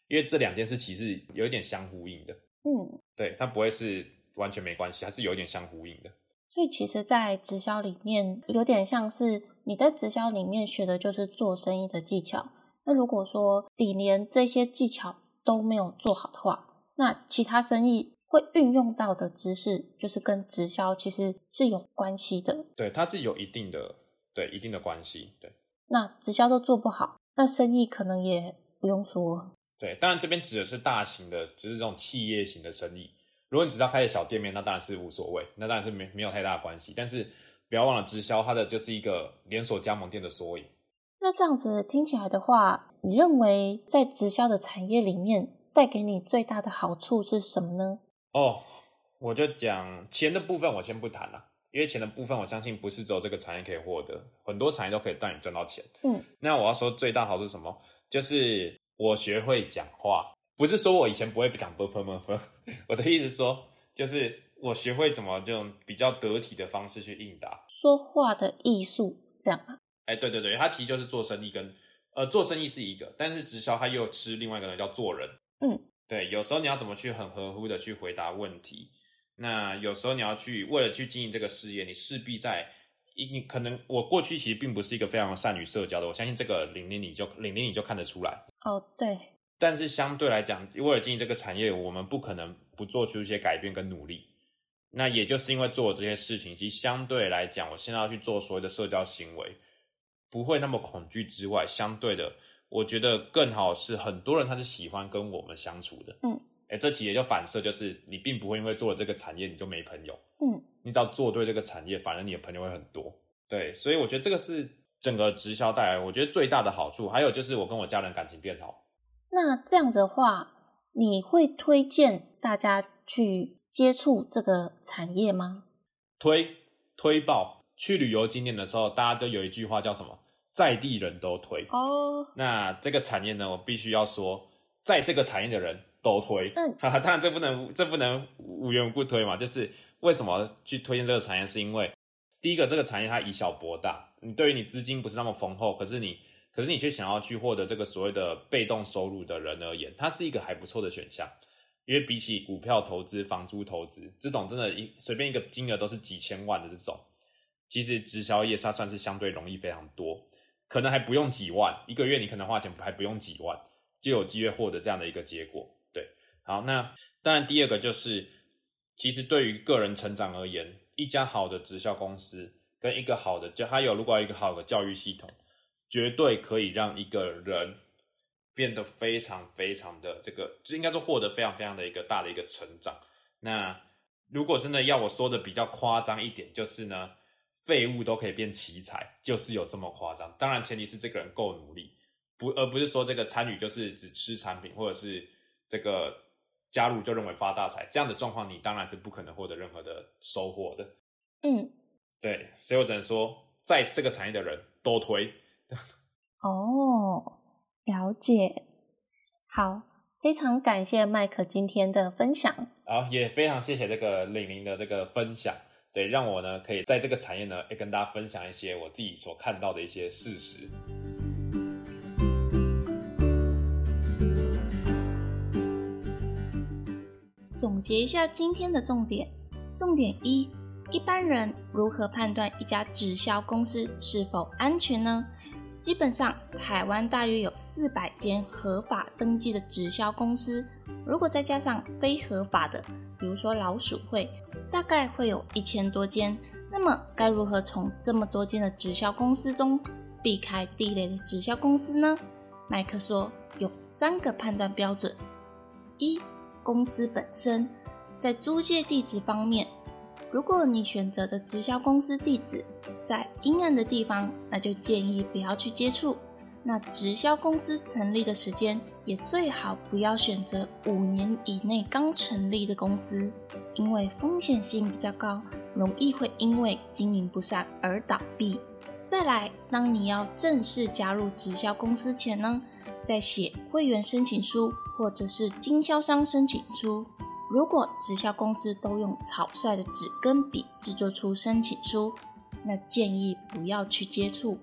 因为这两件事其实有一点相呼应的，嗯，对，它不会是完全没关系，还是有一点相呼应的。所以其实，在直销里面，有点像是你在直销里面学的就是做生意的技巧。那如果说你连这些技巧都没有做好的话，那其他生意会运用到的知识，就是跟直销其实是有关系的。对，它是有一定的对一定的关系，对那直销都做不好，那生意可能也不用说。对。当然这边指的是大型的，就是这种企业型的生意。如果你只是要开个小店面，那当然是无所谓，那当然是没没有太大的关系。但是不要忘了，直销它的就是一个连锁加盟店的缩影。那这样子听起来的话，你认为在直销的产业里面带给你最大的好处是什么呢？哦，我就讲钱的部分，我先不谈了，因为钱的部分，我相信不是只有这个产业可以获得，很多产业都可以带你赚到钱。嗯，那我要说最大好处是什么？就是我学会讲话，不是说我以前不会讲 b p m f，我的意思说，就是我学会怎么用比较得体的方式去应答。说话的艺术，这样吗？哎，对对对，他其实就是做生意跟呃做生意是一个，但是直销它又吃另外一个呢叫做人。嗯，对，有时候你要怎么去很合乎的去回答问题，那有时候你要去为了去经营这个事业，你势必在你可能我过去其实并不是一个非常善于社交的，我相信这个玲玲你就玲玲你就看得出来。哦，对，但是相对来讲，为了经营这个产业，我们不可能不做出一些改变跟努力。那也就是因为做了这些事情，其实相对来讲，我现在要去做所谓的社交行为，不会那么恐惧之外，相对的，我觉得更好是很多人他是喜欢跟我们相处的。嗯，哎，这其实也就反射，就是你并不会因为做了这个产业你就没朋友。嗯，你只要做对这个产业，反而你的朋友会很多。对，所以我觉得这个是整个直销带来我觉得最大的好处。还有就是我跟我家人感情变好。那这样的话，你会推荐大家去接触这个产业吗？推推爆去旅游景点的时候，大家都有一句话叫什么？在地人都推。哦，那这个产业呢，我必须要说，在这个产业的人都推。嗯哈哈，当然这不能这不能无缘无故推嘛。就是为什么去推荐这个产业，是因为第一个，这个产业它以小博大，你对于你资金不是那么丰厚，可是你可是你却想要去获得这个所谓的被动收入的人而言，它是一个还不错的选项。因为比起股票投资、房租投资这种，真的一随便一个金额都是几千万的这种，其实直销业它算是相对容易非常多，可能还不用几万，一个月你可能花钱还不用几万，就有机会获得这样的一个结果。对，好，那当然第二个就是，其实对于个人成长而言，一家好的直销公司跟一个好的教，还有如果有一个好的教育系统，绝对可以让一个人变得非常非常的这个，就应该说获得非常非常的一个大的一个成长。那如果真的要我说的比较夸张一点，就是呢，废物都可以变奇才，就是有这么夸张。当然前提是这个人够努力，不而不是说这个参与就是只吃产品，或者是这个加入就认为发大财这样的状况，你当然是不可能获得任何的收获的。嗯，对，所以我只能说，在这个产业的人都推。哦，了解。好，非常感谢麦克今天的分享。好，也非常谢谢这个玲玲的这个分享，对，让我呢可以在这个产业呢，也跟大家分享一些我自己所看到的一些事实。总结一下今天的重点：重点一，一般人如何判断一家直销公司是否安全呢？基本上，台湾大约有四百间合法登记的直销公司，如果再加上非合法的，比如说老鼠会，大概会有一千多间。那么，该如何从这么多间的直销公司中避开地雷的直销公司呢？麦克说有三个判断标准：一、公司本身在租借地址方面，如果你选择的直销公司地址在阴暗的地方，那就建议不要去接触。那直销公司成立的时间也最好不要选择五年以内刚成立的公司，因为风险性比较高，容易会因为经营不善而倒闭。再来，当你要正式加入直销公司前呢，在写会员申请书或者是经销商申请书，如果直销公司都用草率的纸跟笔制作出申请书，那建议不要去接触。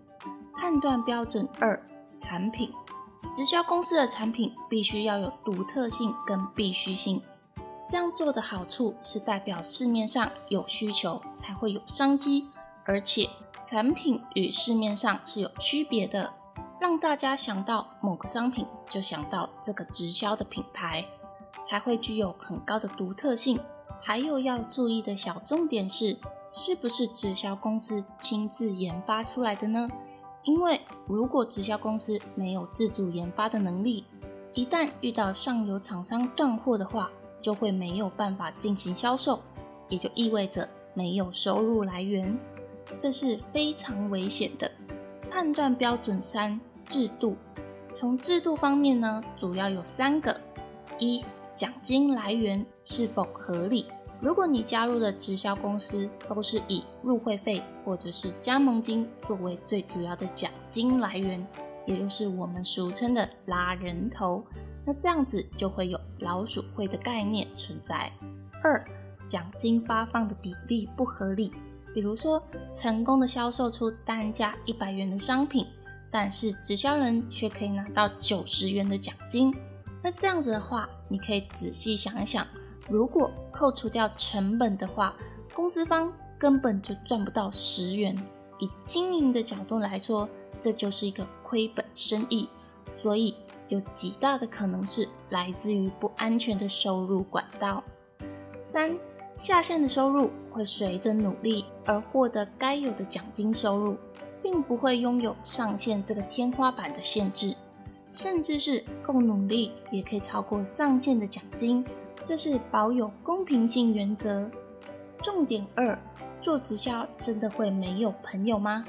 判断标准二。产品，直销公司的产品必须要有独特性跟必须性。这样做的好处是代表市面上有需求才会有商机，而且产品与市面上是有区别的，让大家想到某个商品就想到这个直销的品牌，才会具有很高的独特性。还有要注意的小重点是，是不是直销公司亲自研发出来的呢？因为如果直销公司没有自主研发的能力，一旦遇到上游厂商断货的话，就会没有办法进行销售，也就意味着没有收入来源，这是非常危险的。判断标准三：制度。从制度方面呢，主要有三个：一、奖金来源是否合理。如果你加入的直销公司都是以入会费或者是加盟金作为最主要的奖金来源，也就是我们俗称的拉人头，那这样子就会有老鼠会的概念存在。二，奖金发放的比例不合理，比如说成功的销售出单价一百元的商品，但是直销人却可以拿到九十元的奖金，那这样子的话，你可以仔细想一想。如果扣除掉成本的话，公司方根本就赚不到十元。以经营的角度来说，这就是一个亏本生意，所以有极大的可能是来自于不安全的收入管道。三下线的收入会随着努力而获得该有的奖金收入，并不会拥有上限这个天花板的限制，甚至是够努力也可以超过上限的奖金。这是保有公平性原则。重点二：做直销真的会没有朋友吗？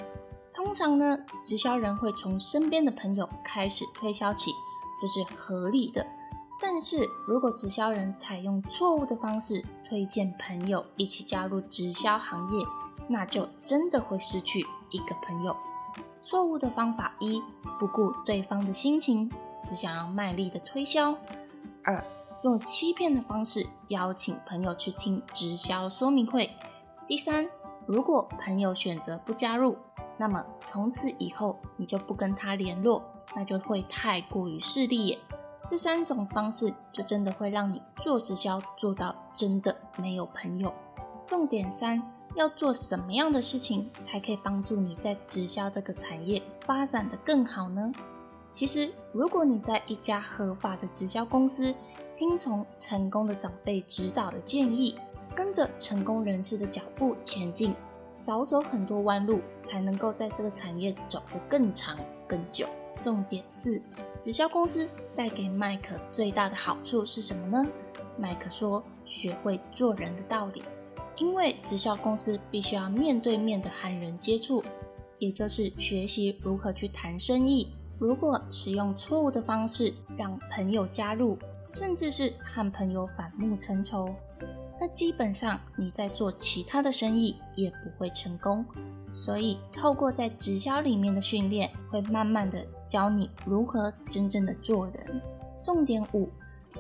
通常呢，直销人会从身边的朋友开始推销起，这是合理的。但是如果直销人采用错误的方式推荐朋友一起加入直销行业，那就真的会失去一个朋友。错误的方法一：不顾对方的心情，只想要卖力的推销。二。用欺骗的方式邀请朋友去听直销说明会。第三，如果朋友选择不加入，那么从此以后你就不跟他联络，那就会太过于势利眼。这三种方式就真的会让你做直销做到真的没有朋友。重点三，要做什么样的事情才可以帮助你在直销这个产业发展的更好呢？其实，如果你在一家合法的直销公司，听从成功的长辈指导的建议，跟着成功人士的脚步前进，少走很多弯路，才能够在这个产业走得更长更久。重点四，直销公司带给麦克最大的好处是什么呢？麦克说：学会做人的道理，因为直销公司必须要面对面的和人接触，也就是学习如何去谈生意。如果使用错误的方式让朋友加入，甚至是和朋友反目成仇，那基本上你在做其他的生意也不会成功。所以，透过在直销里面的训练，会慢慢的教你如何真正的做人。重点五，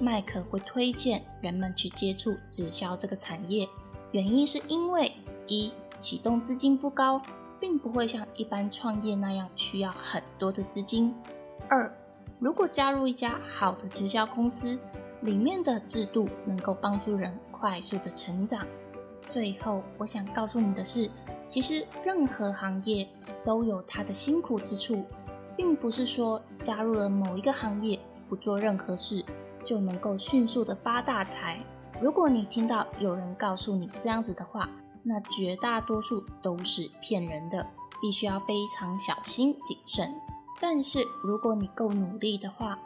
麦克会推荐人们去接触直销这个产业，原因是因为一启动资金不高，并不会像一般创业那样需要很多的资金。二如果加入一家好的直销公司，里面的制度能够帮助人快速的成长。最后，我想告诉你的是，其实任何行业都有它的辛苦之处，并不是说加入了某一个行业不做任何事就能够迅速的发大财。如果你听到有人告诉你这样子的话，那绝大多数都是骗人的。必须要非常小心谨慎。但是如果你够努力的话，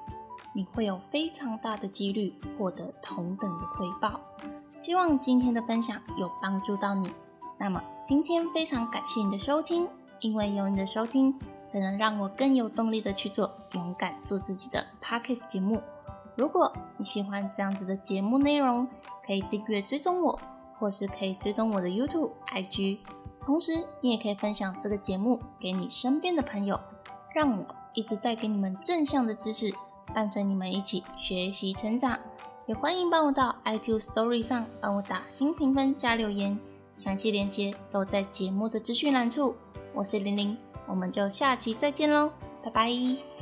你会有非常大的几率获得同等的回报。希望今天的分享有帮助到你。那么今天非常感谢你的收听，因为有你的收听，才能让我更有动力的去做勇敢做自己的 Podcast 节目。如果你喜欢这样子的节目内容，可以订阅追踪我，或是可以追踪我的 YouTube、IG。同时，你也可以分享这个节目给你身边的朋友，让我一直带给你们正向的知识。伴随你们一起学习成长，也欢迎帮我到 iTunes Story 上帮我打新评分加留言，详细链接都在节目的资讯栏处。我是玲玲，我们就下期再见喽，拜拜。